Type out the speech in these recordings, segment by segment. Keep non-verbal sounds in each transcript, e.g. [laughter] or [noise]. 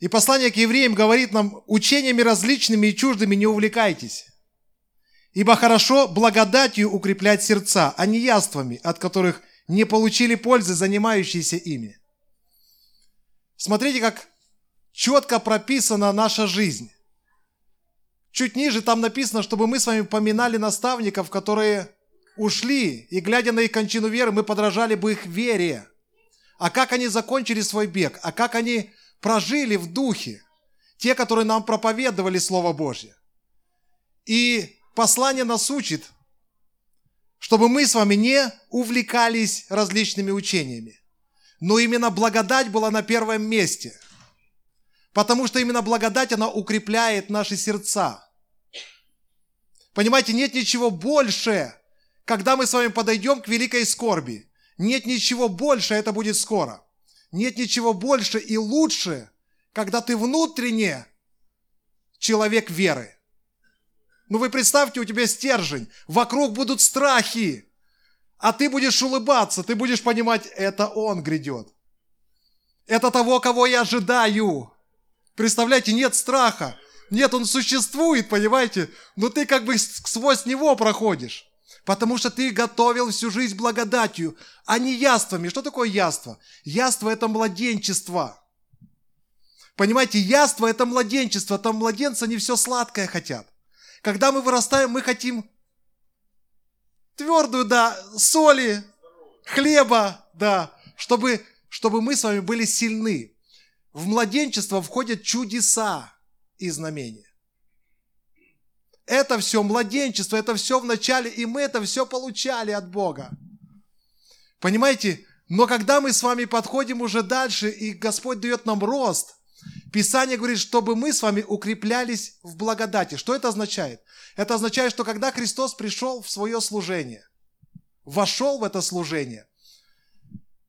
И послание к евреям говорит нам, учениями различными и чуждыми не увлекайтесь. Ибо хорошо благодатью укреплять сердца, а не яствами, от которых не получили пользы занимающиеся ими. Смотрите, как четко прописана наша жизнь. Чуть ниже там написано, чтобы мы с вами поминали наставников, которые ушли, и глядя на их кончину веры, мы подражали бы их вере. А как они закончили свой бег, а как они прожили в духе, те, которые нам проповедовали Слово Божье. И послание нас учит, чтобы мы с вами не увлекались различными учениями. Но именно благодать была на первом месте. Потому что именно благодать, она укрепляет наши сердца. Понимаете, нет ничего больше, когда мы с вами подойдем к великой скорби. Нет ничего больше, это будет скоро. Нет ничего больше и лучше, когда ты внутренне человек веры. Ну вы представьте, у тебя стержень, вокруг будут страхи, а ты будешь улыбаться, ты будешь понимать, это он грядет. Это того, кого я ожидаю. Представляете, нет страха. Нет, он существует, понимаете? Но ты как бы сквозь него проходишь. Потому что ты готовил всю жизнь благодатью, а не яствами. Что такое яство? Яство – это младенчество. Понимаете, яство – это младенчество. Там младенцы, они все сладкое хотят. Когда мы вырастаем, мы хотим твердую, да, соли, хлеба, да, чтобы, чтобы мы с вами были сильны. В младенчество входят чудеса и знамения. Это все младенчество, это все в начале, и мы это все получали от Бога. Понимаете? Но когда мы с вами подходим уже дальше, и Господь дает нам рост – Писание говорит, чтобы мы с вами укреплялись в благодати. Что это означает? Это означает, что когда Христос пришел в свое служение, вошел в это служение,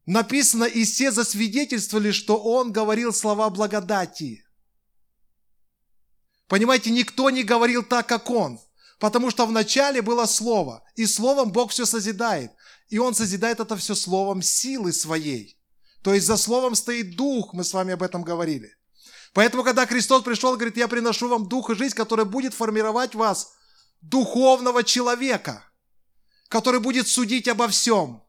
написано, и все засвидетельствовали, что Он говорил слова благодати. Понимаете, никто не говорил так, как Он. Потому что вначале было Слово, и Словом Бог все созидает. И Он созидает это все Словом силы своей. То есть за Словом стоит Дух, мы с вами об этом говорили. Поэтому, когда Христос пришел, говорит, я приношу вам дух и жизнь, который будет формировать вас, духовного человека, который будет судить обо всем,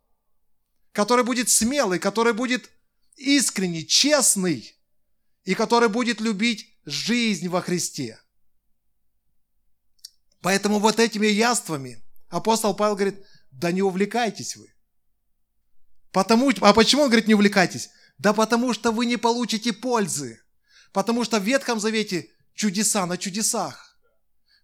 который будет смелый, который будет искренний, честный и который будет любить жизнь во Христе. Поэтому вот этими яствами апостол Павел говорит, да не увлекайтесь вы. Потому, а почему он говорит, не увлекайтесь? Да потому что вы не получите пользы. Потому что в Ветхом Завете чудеса на чудесах.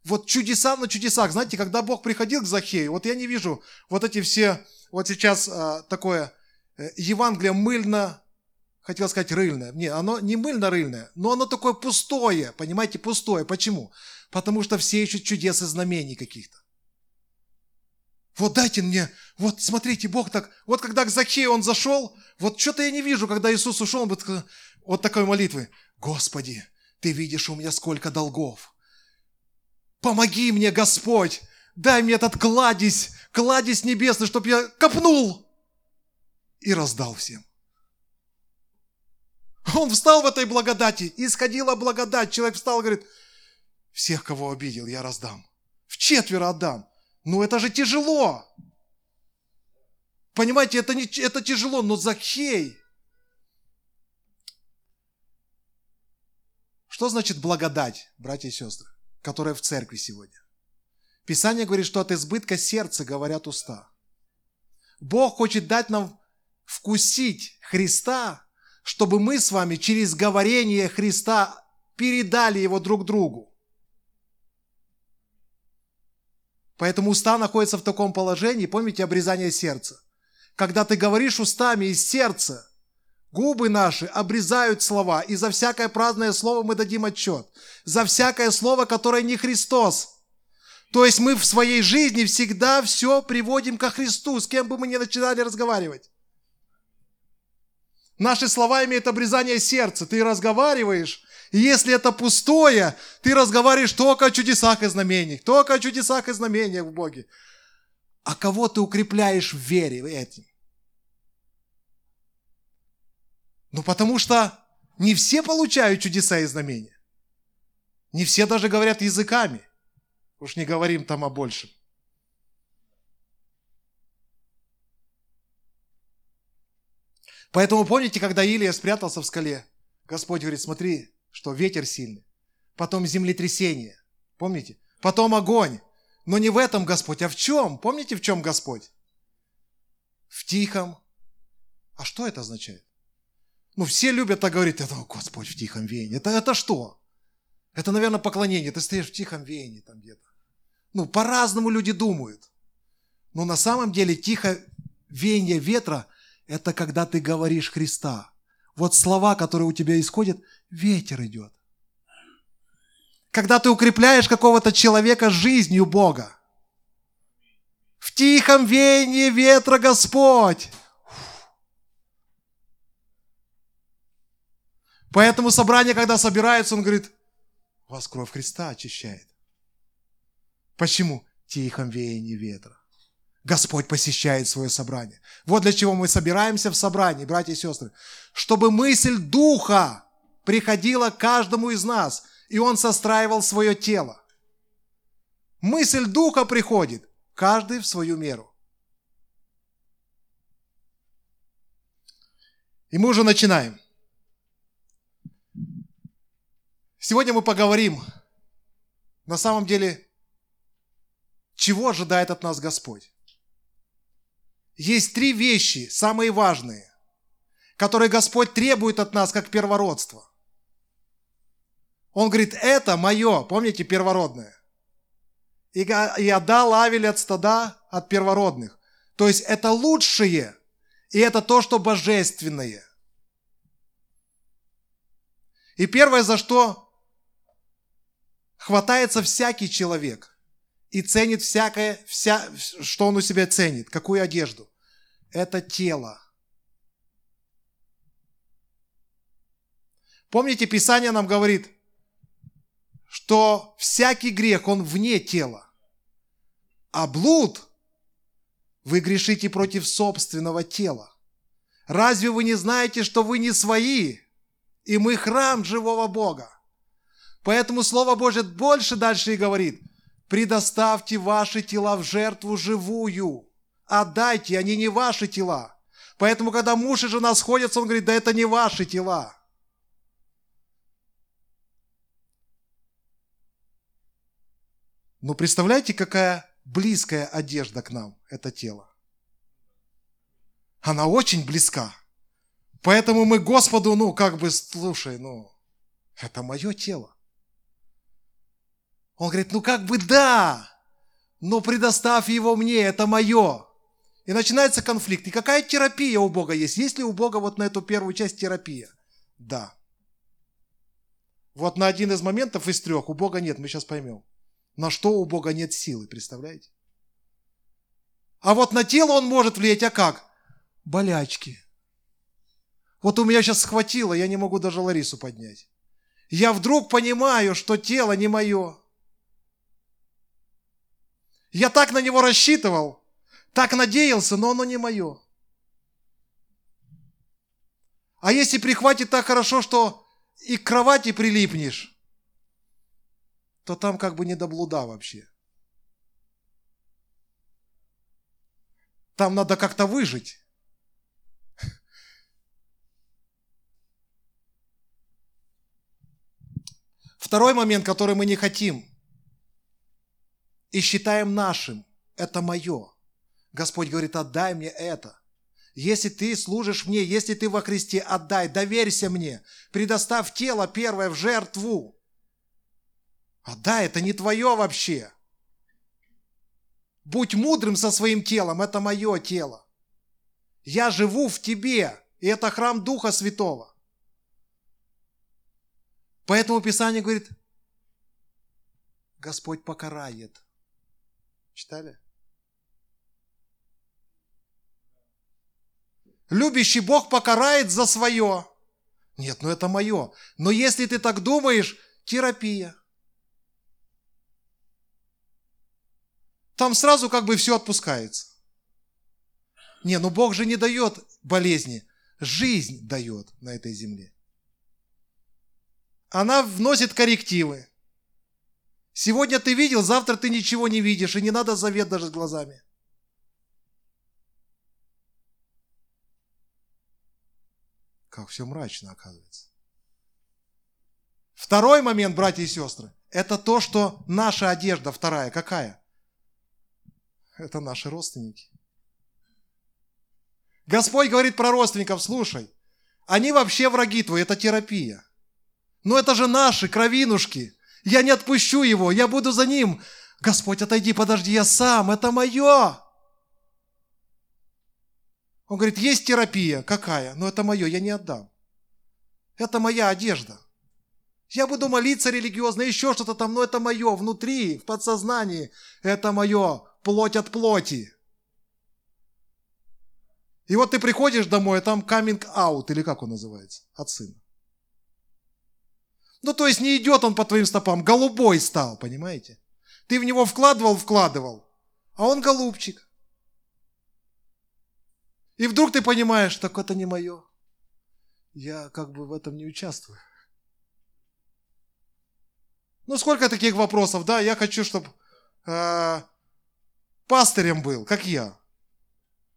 Вот чудеса на чудесах. Знаете, когда Бог приходил к Захею, вот я не вижу вот эти все, вот сейчас а, такое э, Евангелие мыльно, хотел сказать рыльное. Не, оно не мыльно-рыльное, но оно такое пустое, понимаете, пустое. Почему? Потому что все ищут чудес и знамений каких-то. Вот дайте мне, вот смотрите, Бог так, вот когда к Захею он зашел, вот что-то я не вижу, когда Иисус ушел, он вот, вот такой молитвы. Господи, Ты видишь у меня сколько долгов. Помоги мне, Господь, дай мне этот кладезь, кладезь небесный, чтобы я копнул и раздал всем. Он встал в этой благодати, исходила благодать. Человек встал и говорит, всех, кого обидел, я раздам. В четверо отдам. Ну это же тяжело. Понимаете, это, не, это тяжело, но Захей, Что значит благодать, братья и сестры, которая в церкви сегодня? Писание говорит, что от избытка сердца говорят уста. Бог хочет дать нам вкусить Христа, чтобы мы с вами через говорение Христа передали его друг другу. Поэтому уста находятся в таком положении, помните обрезание сердца. Когда ты говоришь устами из сердца, Губы наши обрезают слова, и за всякое праздное слово мы дадим отчет. За всякое слово, которое не Христос. То есть мы в своей жизни всегда все приводим ко Христу, с кем бы мы ни начинали разговаривать. Наши слова имеют обрезание сердца. Ты разговариваешь, и если это пустое, ты разговариваешь только о чудесах и знамениях, только о чудесах и знамениях в Боге. А кого ты укрепляешь в вере этим? Ну, потому что Не все получают чудеса и знамения. Не все даже говорят языками. Уж не говорим там о большем. Поэтому помните, когда Илия спрятался в скале, Господь говорит, смотри, что ветер сильный, потом землетрясение, помните? Потом огонь. Но не в этом Господь, а в чем? Помните, в чем Господь? В тихом. А что это означает? Ну, все любят так говорить, это Господь в тихом веянии. Это, это что? Это, наверное, поклонение. Ты стоишь в тихом веянии там где-то. Ну, по-разному люди думают. Но на самом деле тихо веяние ветра – это когда ты говоришь Христа. Вот слова, которые у тебя исходят, ветер идет. Когда ты укрепляешь какого-то человека жизнью Бога. В тихом веянии ветра Господь. Поэтому собрание, когда собирается, он говорит, вас кровь Христа очищает. Почему? Тихом веянии ветра. Господь посещает свое собрание. Вот для чего мы собираемся в собрании, братья и сестры. Чтобы мысль Духа приходила каждому из нас, и Он состраивал свое тело. Мысль Духа приходит, каждый в свою меру. И мы уже начинаем. Сегодня мы поговорим, на самом деле, чего ожидает от нас Господь. Есть три вещи, самые важные, которые Господь требует от нас как первородство. Он говорит, это мое, помните, первородное. И, и отдал Авель от стада от первородных. То есть это лучшее, и это то, что божественное. И первое, за что хватается всякий человек – и ценит всякое, вся, что он у себя ценит, какую одежду. Это тело. Помните, Писание нам говорит, что всякий грех, он вне тела. А блуд вы грешите против собственного тела. Разве вы не знаете, что вы не свои, и мы храм живого Бога? Поэтому Слово Божье больше дальше и говорит – предоставьте ваши тела в жертву живую. Отдайте, они не ваши тела. Поэтому, когда муж и жена сходятся, он говорит, да это не ваши тела. Но представляете, какая близкая одежда к нам, это тело. Она очень близка. Поэтому мы Господу, ну, как бы, слушай, ну, это мое тело. Он говорит, ну как бы да, но предоставь его мне, это мое. И начинается конфликт. И какая терапия у Бога есть? Есть ли у Бога вот на эту первую часть терапия? Да. Вот на один из моментов из трех у Бога нет, мы сейчас поймем. На что у Бога нет силы, представляете? А вот на тело он может влиять, а как? Болячки. Вот у меня сейчас схватило, я не могу даже Ларису поднять. Я вдруг понимаю, что тело не мое. Я так на него рассчитывал, так надеялся, но оно не мое. А если прихватит так хорошо, что и к кровати прилипнешь, то там как бы не до блуда вообще. Там надо как-то выжить. Второй момент, который мы не хотим – и считаем нашим. Это мое. Господь говорит, отдай мне это. Если ты служишь мне, если ты во Христе, отдай, доверься мне. Предоставь тело первое в жертву. Отдай, это не твое вообще. Будь мудрым со своим телом, это мое тело. Я живу в тебе, и это храм Духа Святого. Поэтому Писание говорит, Господь покарает Читали? Любящий Бог покарает за свое. Нет, ну это мое. Но если ты так думаешь, терапия. Там сразу как бы все отпускается. Не, ну Бог же не дает болезни. Жизнь дает на этой земле. она вносит коррективы. Сегодня ты видел, завтра ты ничего не видишь, и не надо завет даже с глазами. Как все мрачно оказывается. Второй момент, братья и сестры, это то, что наша одежда вторая какая? Это наши родственники. Господь говорит про родственников, слушай, они вообще враги твои, это терапия. Но это же наши кровинушки. Я не отпущу его, я буду за ним. Господь, отойди, подожди, я сам, это мое. Он говорит, есть терапия. Какая? Но это мое, я не отдам. Это моя одежда. Я буду молиться религиозно, еще что-то там, но это мое, внутри, в подсознании. Это мое, плоть от плоти. И вот ты приходишь домой, а там coming out, или как он называется, от сына. Ну, то есть не идет он по твоим стопам, голубой стал, понимаете? Ты в него вкладывал, вкладывал, а он голубчик. И вдруг ты понимаешь, так это не мое. Я как бы в этом не участвую. Ну, сколько таких вопросов, да, я хочу, чтобы э, пастырем был, как я.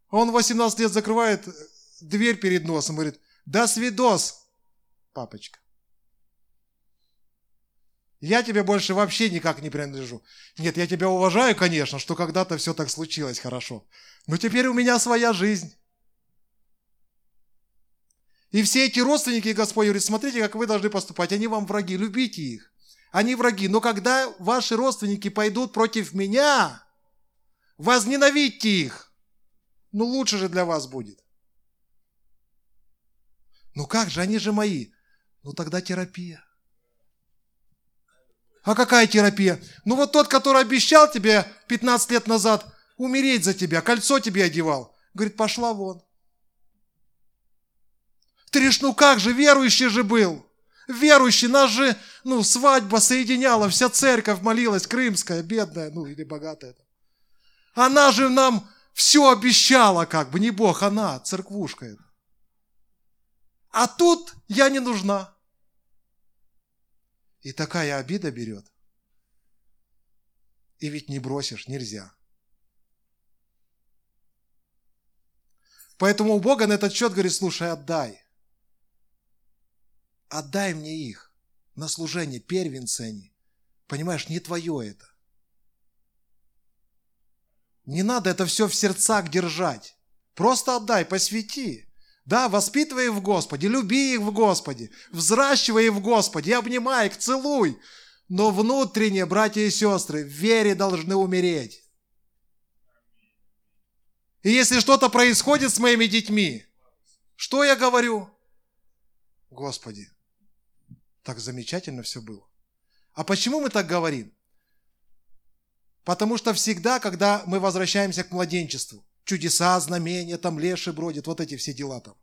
А он 18 лет закрывает дверь перед носом и говорит, да свидос, папочка. Я тебе больше вообще никак не принадлежу. Нет, я тебя уважаю, конечно, что когда-то все так случилось хорошо. Но теперь у меня своя жизнь. И все эти родственники, Господь говорит, смотрите, как вы должны поступать. Они вам враги, любите их. Они враги. Но когда ваши родственники пойдут против меня, возненавидьте их. Ну лучше же для вас будет. Ну как же, они же мои. Ну тогда терапия. А какая терапия? Ну вот тот, который обещал тебе 15 лет назад умереть за тебя, кольцо тебе одевал. Говорит, пошла вон. Говоришь, ну как же, верующий же был. Верующий, нас же, ну, свадьба соединяла, вся церковь молилась, крымская, бедная, ну, или богатая. Она же нам все обещала, как бы, не Бог, она, церквушка это. А тут я не нужна. И такая обида берет. И ведь не бросишь, нельзя. Поэтому у Бога на этот счет говорит, слушай, отдай. Отдай мне их на служение, первенцы они. Понимаешь, не твое это. Не надо это все в сердцах держать. Просто отдай, посвяти. Да, воспитывай их в Господе, люби их в Господе, взращивай их в Господе, обнимай их, целуй. Но внутренне, братья и сестры, в вере должны умереть. И если что-то происходит с моими детьми, что я говорю? Господи, так замечательно все было. А почему мы так говорим? Потому что всегда, когда мы возвращаемся к младенчеству, чудеса, знамения, там леши бродят, вот эти все дела там.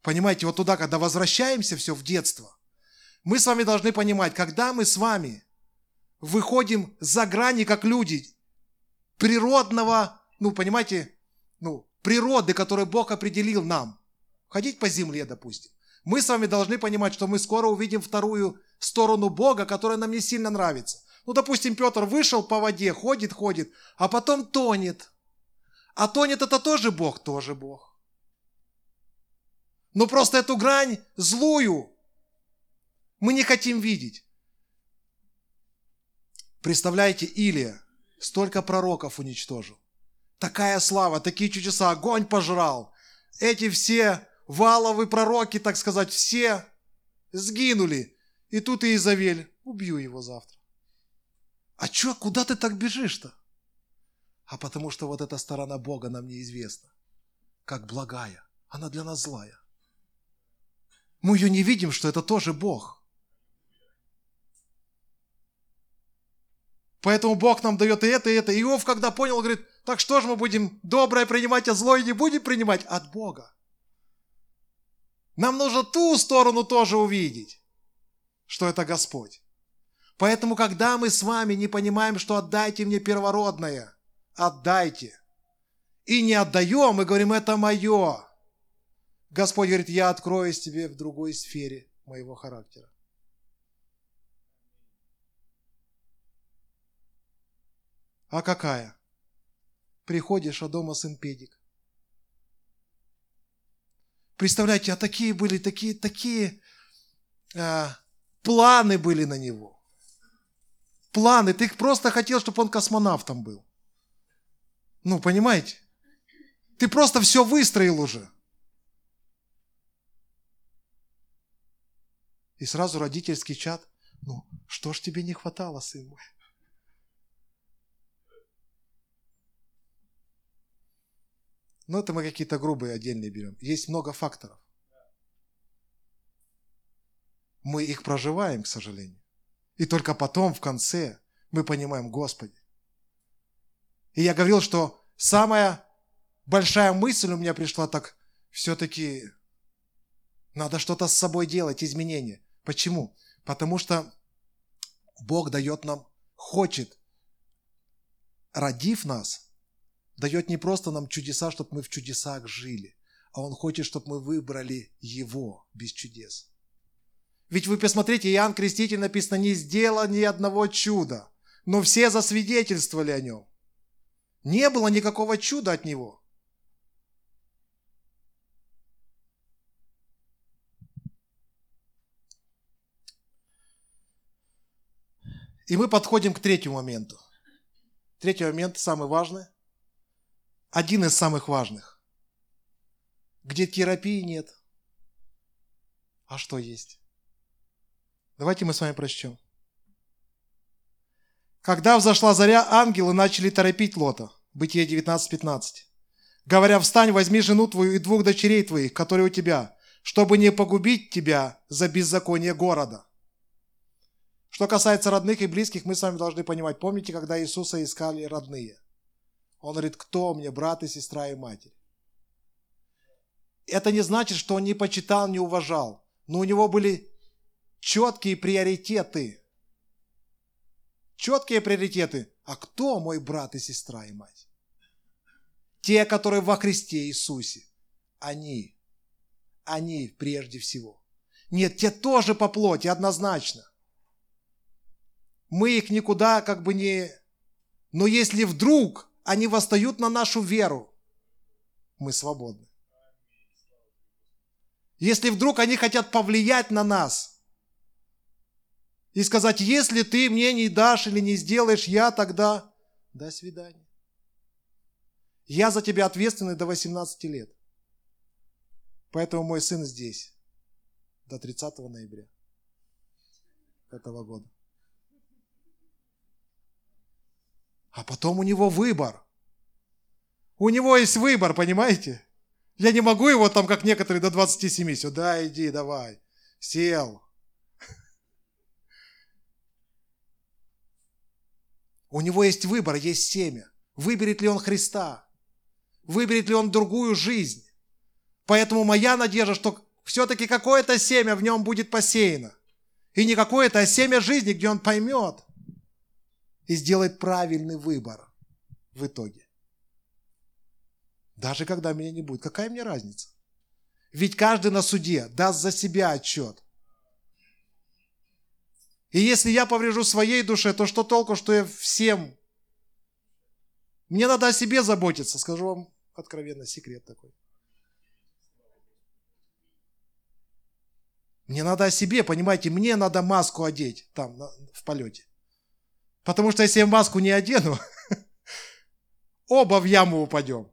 Понимаете, вот туда, когда возвращаемся все в детство, мы с вами должны понимать, когда мы с вами выходим за грани, как люди, природного, ну, понимаете, ну, природы, которую Бог определил нам, ходить по земле, допустим, мы с вами должны понимать, что мы скоро увидим вторую сторону Бога, которая нам не сильно нравится – ну, допустим, Петр вышел по воде, ходит, ходит, а потом тонет. А тонет это тоже Бог, тоже Бог. Но просто эту грань злую мы не хотим видеть. Представляете, Илия столько пророков уничтожил. Такая слава, такие чудеса, огонь пожрал. Эти все валовые пророки, так сказать, все сгинули. И тут Иезавель, убью его завтра. А чё, куда ты так бежишь-то? А потому что вот эта сторона Бога нам неизвестна, как благая. Она для нас злая. Мы ее не видим, что это тоже Бог. Поэтому Бог нам дает и это, и это. Иов, когда понял, говорит, так что же мы будем доброе принимать, а злое не будем принимать? От Бога. Нам нужно ту сторону тоже увидеть, что это Господь. Поэтому, когда мы с вами не понимаем, что отдайте мне первородное, отдайте. И не отдаем, мы говорим, это мое. Господь говорит, я откроюсь тебе в другой сфере моего характера. А какая? Приходишь, а дома сын педик. Представляете, а такие были, такие, такие э, планы были на него. Планы. Ты просто хотел, чтобы он космонавтом был. Ну, понимаете? Ты просто все выстроил уже. И сразу родительский чат. Ну, что ж тебе не хватало, сын мой? Но это мы какие-то грубые отдельные берем. Есть много факторов. Мы их проживаем, к сожалению. И только потом, в конце, мы понимаем, Господи. И я говорил, что самая большая мысль у меня пришла так, все-таки надо что-то с собой делать, изменения. Почему? Потому что Бог дает нам, хочет, родив нас, дает не просто нам чудеса, чтобы мы в чудесах жили, а Он хочет, чтобы мы выбрали Его без чудес. Ведь вы посмотрите, Иоанн Креститель написано, не сделал ни одного чуда, но все засвидетельствовали о нем. Не было никакого чуда от него. И мы подходим к третьему моменту. Третий момент самый важный. Один из самых важных. Где терапии нет. А что есть? Давайте мы с вами прочтем. Когда взошла заря, ангелы начали торопить Лота. Бытие 19.15. Говоря, встань, возьми жену твою и двух дочерей твоих, которые у тебя, чтобы не погубить тебя за беззаконие города. Что касается родных и близких, мы с вами должны понимать. Помните, когда Иисуса искали родные? Он говорит, кто мне, брат и сестра и матерь? Это не значит, что он не почитал, не уважал. Но у него были четкие приоритеты. Четкие приоритеты. А кто мой брат и сестра и мать? Те, которые во Христе Иисусе. Они. Они прежде всего. Нет, те тоже по плоти, однозначно. Мы их никуда как бы не... Но если вдруг они восстают на нашу веру, мы свободны. Если вдруг они хотят повлиять на нас – и сказать, если ты мне не дашь или не сделаешь, я тогда до свидания. Я за тебя ответственный до 18 лет. Поэтому мой сын здесь до 30 ноября этого года. А потом у него выбор. У него есть выбор, понимаете? Я не могу его там, как некоторые, до 27. Сюда иди, давай. Сел. У него есть выбор, есть семя. Выберет ли он Христа? Выберет ли он другую жизнь? Поэтому моя надежда, что все-таки какое-то семя в нем будет посеяно. И не какое-то, а семя жизни, где он поймет и сделает правильный выбор в итоге. Даже когда меня не будет. Какая мне разница? Ведь каждый на суде даст за себя отчет. И если я поврежу своей душе, то что толку, что я всем? Мне надо о себе заботиться. Скажу вам откровенно секрет такой. Мне надо о себе, понимаете, мне надо маску одеть там в полете. Потому что если я маску не одену, [laughs] оба в яму упадем.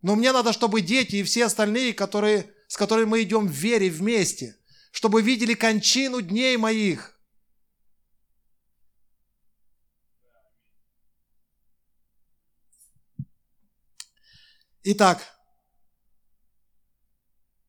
Но мне надо, чтобы дети и все остальные, которые, с которыми мы идем в вере вместе – чтобы видели кончину дней моих. Итак,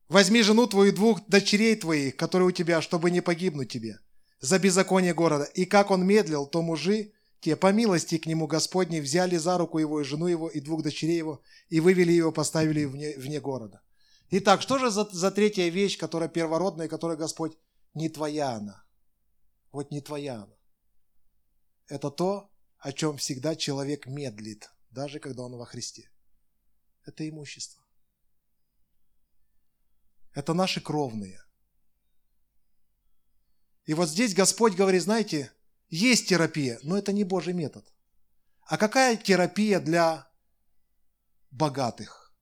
возьми жену твою и двух дочерей твоих, которые у тебя, чтобы не погибнуть тебе за беззаконие города. И как он медлил, то мужи, те по милости к нему Господней, взяли за руку его и жену его, и двух дочерей его, и вывели его, поставили вне, вне города. Итак, что же за, за третья вещь, которая первородная, которая, Господь, не твоя она? Вот не твоя она. Это то, о чем всегда человек медлит, даже когда он во Христе. Это имущество. Это наши кровные. И вот здесь Господь говорит, знаете, Есть терапия, но это не Божий метод. А какая терапия для богатых?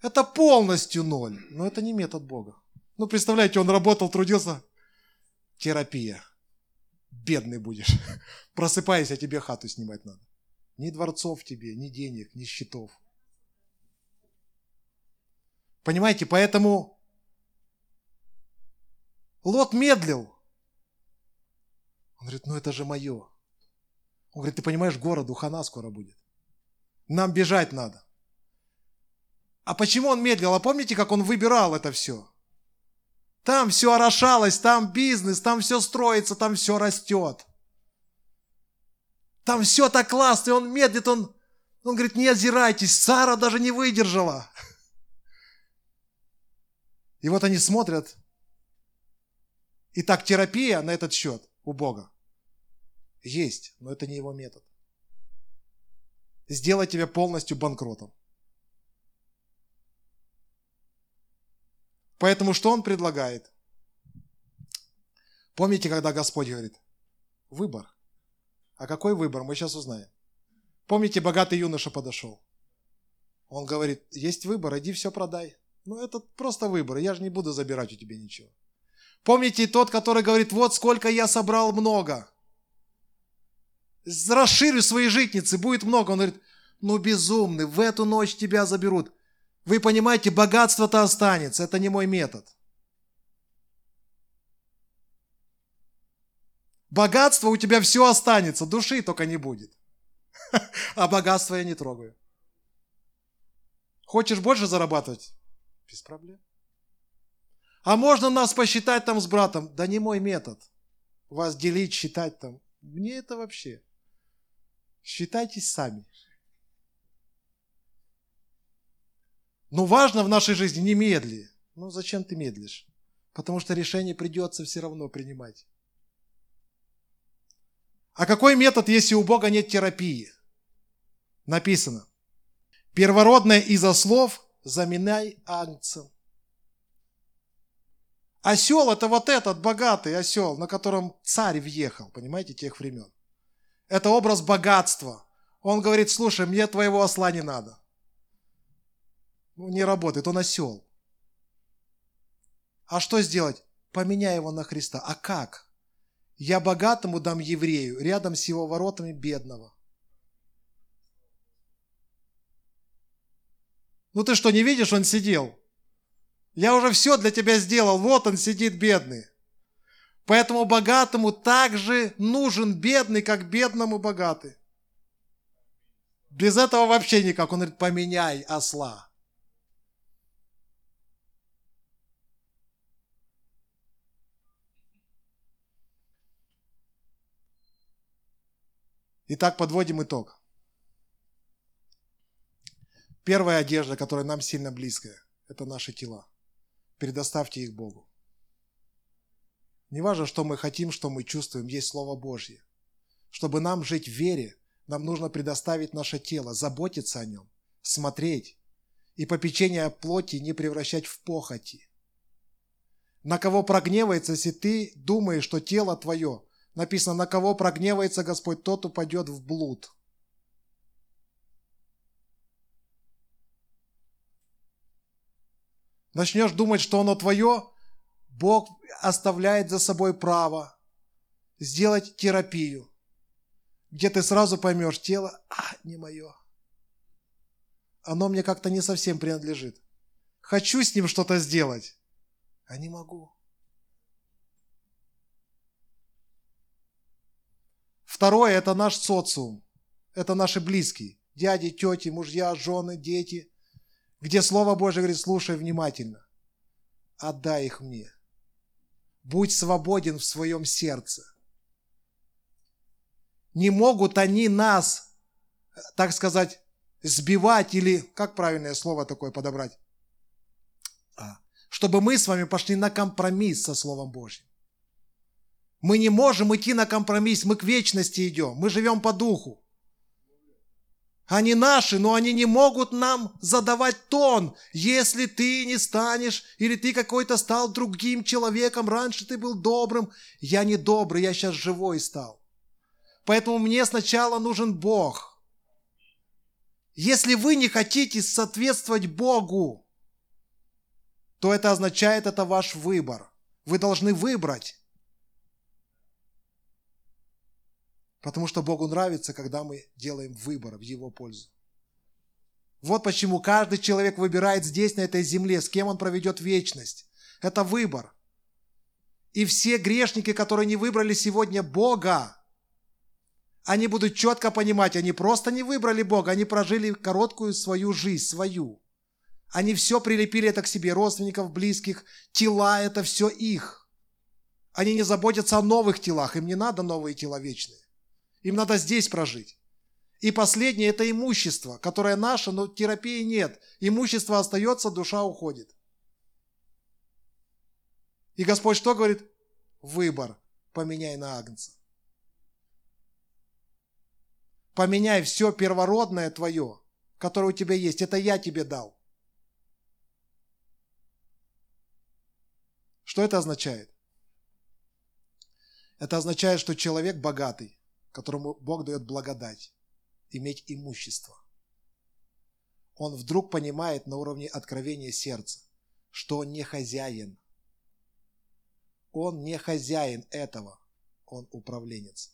Это полностью ноль, но это не метод Бога. Ну, представляете, он работал, трудился. Терапия. Бедный будешь. [laughs] Просыпайся, тебе хату снимать надо. Ни дворцов тебе, ни денег, ни счетов. Понимаете, поэтому Лот медлил. Он говорит, ну это же мое. Он говорит, ты понимаешь, городу хана скоро будет. Нам бежать надо. А почему он медлил? А помните, как он выбирал это все? Там все орошалось, там бизнес, там все строится, там все растет. Там все так классно, и он медлит, он, он говорит, не озирайтесь, Сара даже не выдержала. [laughs] И вот они смотрят. И так терапия на этот счет у Бога есть, но это не его метод. Сделать тебя полностью банкротом. Поэтому что он предлагает? Помните, когда Господь говорит, выбор. А какой выбор, мы сейчас узнаем. Помните, богатый юноша подошел. Он говорит, есть выбор, иди все продай. Ну, это просто выбор, я же не буду забирать у тебя ничего. Помните тот, который говорит, вот сколько я собрал много. Расширю свои житницы, будет много. Он говорит, ну безумный, в эту ночь тебя заберут. Вы понимаете, богатство-то останется, это не мой метод. Богатство у тебя все останется, души только не будет. [laughs] А богатство я не трогаю. Хочешь больше зарабатывать? Без проблем. А можно нас посчитать там с братом? Да не мой метод. Вас делить, считать там. Мне это вообще. Считайтесь сами. Но важно в нашей жизни не медли. Ну зачем ты медлишь? Потому что решение придется все равно принимать. А какой метод, если у Бога нет терапии? Написано. Первородное из-за слов заминай агнцем. Осел это вот этот богатый осел, на котором царь въехал, понимаете, тех времен. Это образ богатства. Он говорит, слушай, мне твоего осла не надо ну, не работает, он осел. А что сделать? Поменяй его на Христа. А как? Я богатому дам еврею, рядом с его воротами бедного. Ну ты что, не видишь, он сидел? Я уже все для тебя сделал, вот он сидит бедный. Поэтому богатому также нужен бедный, как бедному богатый. Без этого вообще никак. Он говорит, поменяй осла. Итак, подводим итог. Первая одежда, которая нам сильно близкая, это наши тела. Предоставьте их Богу. Не важно, что мы хотим, что мы чувствуем, есть Слово Божье. Чтобы нам жить в вере, нам нужно предоставить наше тело, заботиться о нем, смотреть и попечение плоти не превращать в похоти. На кого прогневается, если ты думаешь, что тело твое Написано, на кого прогневается Господь, тот упадет в блуд. Начнешь думать, что оно твое, Бог оставляет за собой право сделать терапию, где ты сразу поймешь, тело, а, не мое. Оно мне как-то не совсем принадлежит. Хочу с ним что-то сделать, а не могу. Второе – это наш социум. Это наши близкие. Дяди, тети, мужья, жены, дети. Где Слово Божье говорит, слушай внимательно. Отдай их мне. Будь свободен в своем сердце. Не могут они нас, так сказать, сбивать или, как правильное слово такое подобрать, а, чтобы мы с вами пошли на компромисс со Словом Божьим. Мы не можем идти на компромисс, мы к вечности идем, мы живем по духу. Они наши, но они не могут нам задавать тон, если ты не станешь, или ты какой-то стал другим человеком, раньше ты был добрым. Я не добрый, я сейчас живой стал. Поэтому мне сначала нужен Бог. Если вы не хотите соответствовать Богу, то это означает, это ваш выбор. Вы должны выбрать. Потому что Богу нравится, когда мы делаем выбор в Его пользу. Вот почему каждый человек выбирает здесь, на этой земле, с кем он проведет вечность. Это выбор. И все грешники, которые не выбрали сегодня Бога, они будут четко понимать, они просто не выбрали Бога, они прожили короткую свою жизнь, свою. Они все прилепили это к себе, родственников, близких, тела, это все их. Они не заботятся о новых телах, им не надо новые тела вечные. Им надо здесь прожить. И последнее – это имущество, которое наше, но терапии нет. Имущество остается, душа уходит. И Господь что говорит? Выбор поменяй на Агнца. Поменяй все первородное твое, которое у тебя есть. Это я тебе дал. Что это означает? Это означает, что человек богатый, которому Бог дает благодать, иметь имущество. Он вдруг понимает на уровне откровения сердца, что он не хозяин. Он не хозяин этого, он управленец.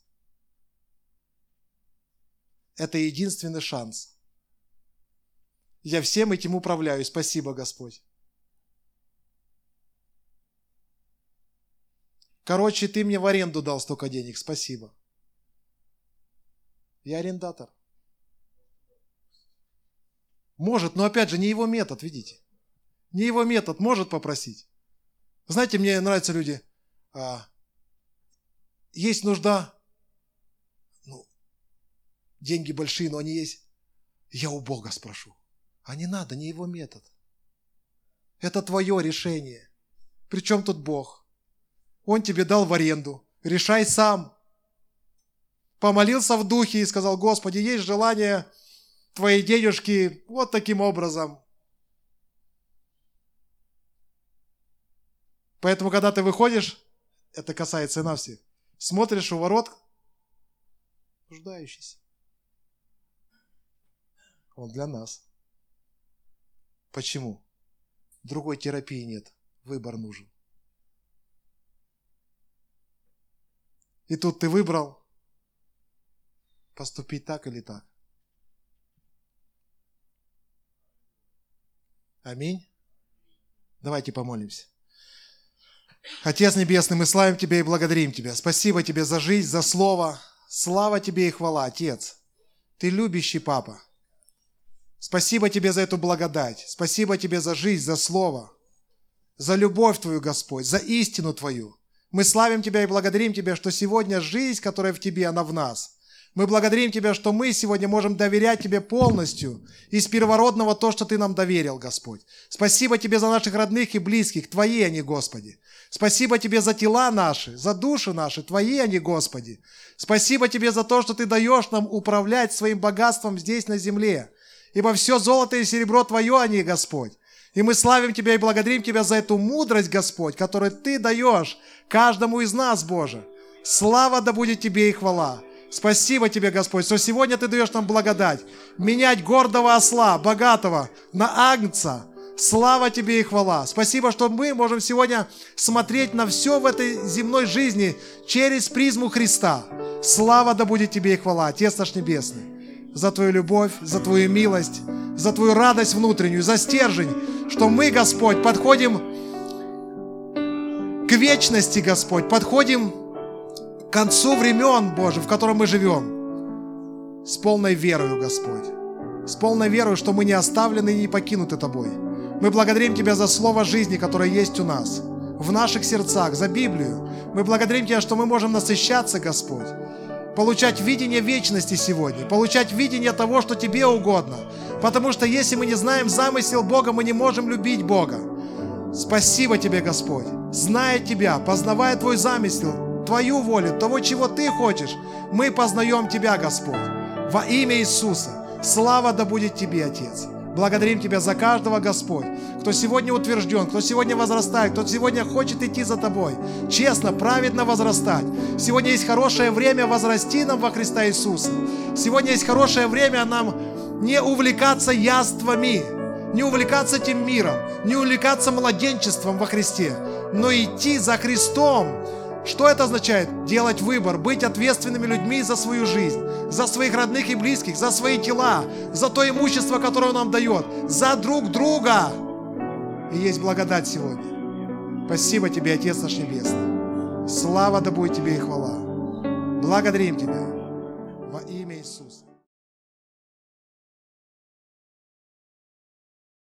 Это единственный шанс. Я всем этим управляю. Спасибо, Господь. Короче, ты мне в аренду дал столько денег. Спасибо. Я арендатор. Может, но опять же, не его метод, видите? Не его метод, может попросить. Знаете, мне нравятся люди. А, есть нужда, деньги большие, но они есть. Я у Бога спрошу. А не надо, не его метод. Это твое решение. Причем тут Бог? Он тебе дал в аренду. Решай сам. Помолился в духе и сказал, Господи, есть желание твои денежки вот таким образом. Поэтому, когда ты выходишь, это касается и нас всех, смотришь у ворот, нуждающийся. Он для нас. Почему? Другой терапии нет. Выбор нужен. И тут ты выбрал поступить так или так. Аминь. Давайте помолимся. Отец Небесный, мы славим Тебя и благодарим Тебя. Спасибо Тебе за жизнь, за слово. Слава Тебе и хвала, Отец. Ты любящий Папа. Спасибо Тебе за эту благодать. Спасибо Тебе за жизнь, за Слово, за любовь Твою, Господь, за истину Твою. Мы славим Тебя и благодарим Тебя, что сегодня жизнь, которая в Тебе, она в нас. Мы благодарим Тебя, что мы сегодня можем доверять Тебе полностью из первородного то, что Ты нам доверил, Господь. Спасибо Тебе за наших родных и близких, Твои они, Господи. Спасибо Тебе за тела наши, за души наши, Твои они, Господи. Спасибо Тебе за то, что Ты даешь нам управлять своим богатством здесь на земле ибо все золото и серебро Твое они, Господь. И мы славим Тебя и благодарим Тебя за эту мудрость, Господь, которую Ты даешь каждому из нас, Боже. Слава да будет Тебе и хвала. Спасибо Тебе, Господь, что сегодня Ты даешь нам благодать. Менять гордого осла, богатого, на агнца. Слава Тебе и хвала. Спасибо, что мы можем сегодня смотреть на все в этой земной жизни через призму Христа. Слава да будет Тебе и хвала, Отец наш Небесный за Твою любовь, за Твою милость, за Твою радость внутреннюю, за стержень, что мы, Господь, подходим к вечности, Господь, подходим к концу времен, Боже, в котором мы живем, с полной верою, Господь, с полной верой, что мы не оставлены и не покинуты Тобой. Мы благодарим Тебя за слово жизни, которое есть у нас, в наших сердцах, за Библию. Мы благодарим Тебя, что мы можем насыщаться, Господь, получать видение вечности сегодня, получать видение того, что тебе угодно. Потому что если мы не знаем замысел Бога, мы не можем любить Бога. Спасибо тебе, Господь. Зная Тебя, познавая Твой замысел, Твою волю, того, чего Ты хочешь, мы познаем Тебя, Господь. Во имя Иисуса. Слава да будет Тебе, Отец. Благодарим Тебя за каждого, Господь, кто сегодня утвержден, кто сегодня возрастает, кто сегодня хочет идти за Тобой. Честно, праведно возрастать. Сегодня есть хорошее время возрасти нам во Христа Иисуса. Сегодня есть хорошее время нам не увлекаться яствами, не увлекаться этим миром, не увлекаться младенчеством во Христе, но идти за Христом, что это означает? Делать выбор, быть ответственными людьми за свою жизнь, за своих родных и близких, за свои тела, за то имущество, которое Он нам дает, за друг друга. И есть благодать сегодня. Спасибо Тебе, Отец наш Небесный. Слава да будет Тебе и хвала. Благодарим Тебя.